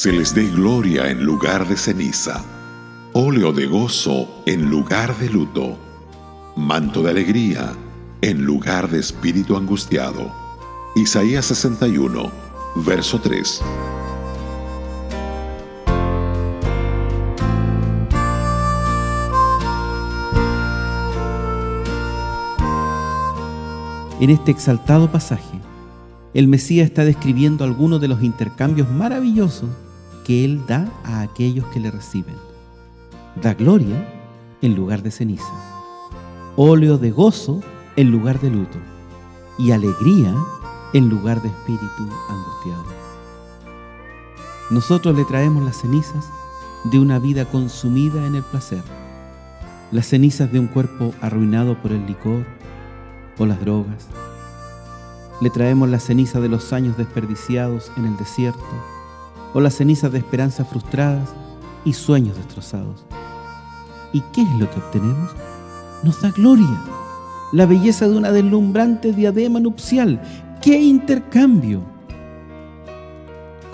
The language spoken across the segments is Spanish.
se les dé gloria en lugar de ceniza, óleo de gozo en lugar de luto, manto de alegría en lugar de espíritu angustiado. Isaías 61, verso 3. En este exaltado pasaje, el Mesías está describiendo algunos de los intercambios maravillosos que Él da a aquellos que le reciben. Da gloria en lugar de ceniza, óleo de gozo en lugar de luto y alegría en lugar de espíritu angustiado. Nosotros le traemos las cenizas de una vida consumida en el placer, las cenizas de un cuerpo arruinado por el licor, o las drogas. Le traemos la ceniza de los años desperdiciados en el desierto o las cenizas de esperanzas frustradas y sueños destrozados. ¿Y qué es lo que obtenemos? Nos da gloria, la belleza de una deslumbrante diadema nupcial. ¡Qué intercambio!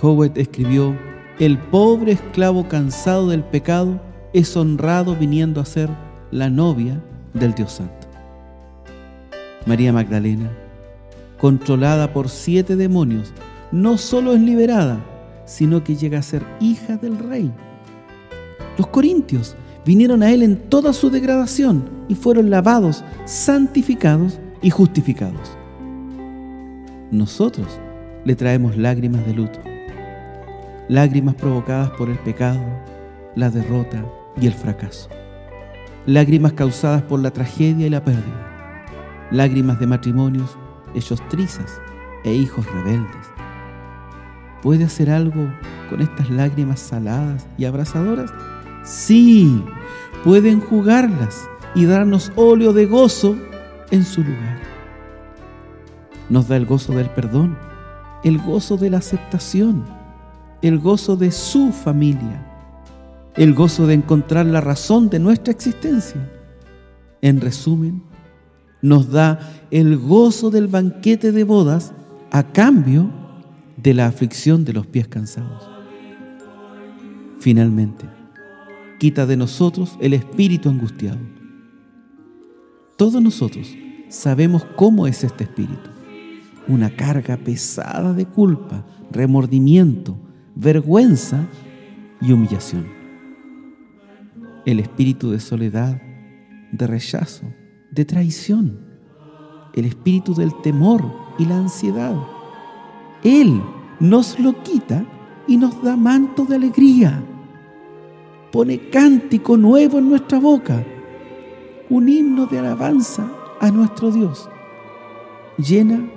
Howard escribió, el pobre esclavo cansado del pecado es honrado viniendo a ser la novia del Dios Santo. María Magdalena, controlada por siete demonios, no solo es liberada, sino que llega a ser hija del rey. Los corintios vinieron a él en toda su degradación y fueron lavados, santificados y justificados. Nosotros le traemos lágrimas de luto, lágrimas provocadas por el pecado, la derrota y el fracaso, lágrimas causadas por la tragedia y la pérdida lágrimas de matrimonios hechos trizas e hijos rebeldes. ¿Puede hacer algo con estas lágrimas saladas y abrasadoras? Sí, puede enjugarlas y darnos óleo de gozo en su lugar. Nos da el gozo del perdón, el gozo de la aceptación, el gozo de su familia, el gozo de encontrar la razón de nuestra existencia. En resumen, nos da el gozo del banquete de bodas a cambio de la aflicción de los pies cansados. Finalmente, quita de nosotros el espíritu angustiado. Todos nosotros sabemos cómo es este espíritu. Una carga pesada de culpa, remordimiento, vergüenza y humillación. El espíritu de soledad, de rechazo, de traición, el espíritu del temor y la ansiedad. Él nos lo quita y nos da manto de alegría. Pone cántico nuevo en nuestra boca, un himno de alabanza a nuestro Dios. Llena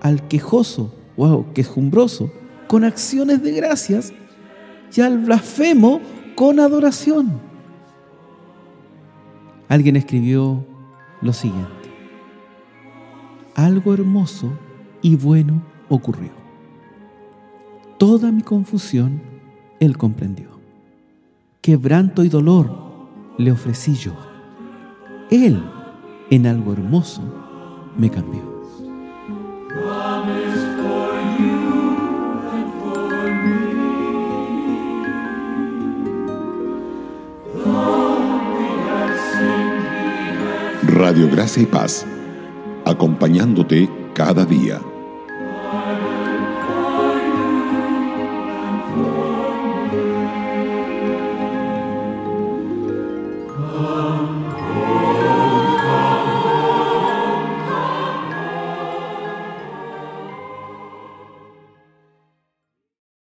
al quejoso o quejumbroso con acciones de gracias y al blasfemo con adoración. Alguien escribió lo siguiente. Algo hermoso y bueno ocurrió. Toda mi confusión él comprendió. Quebranto y dolor le ofrecí yo. Él en algo hermoso me cambió. Radio Gracia y Paz, acompañándote cada día.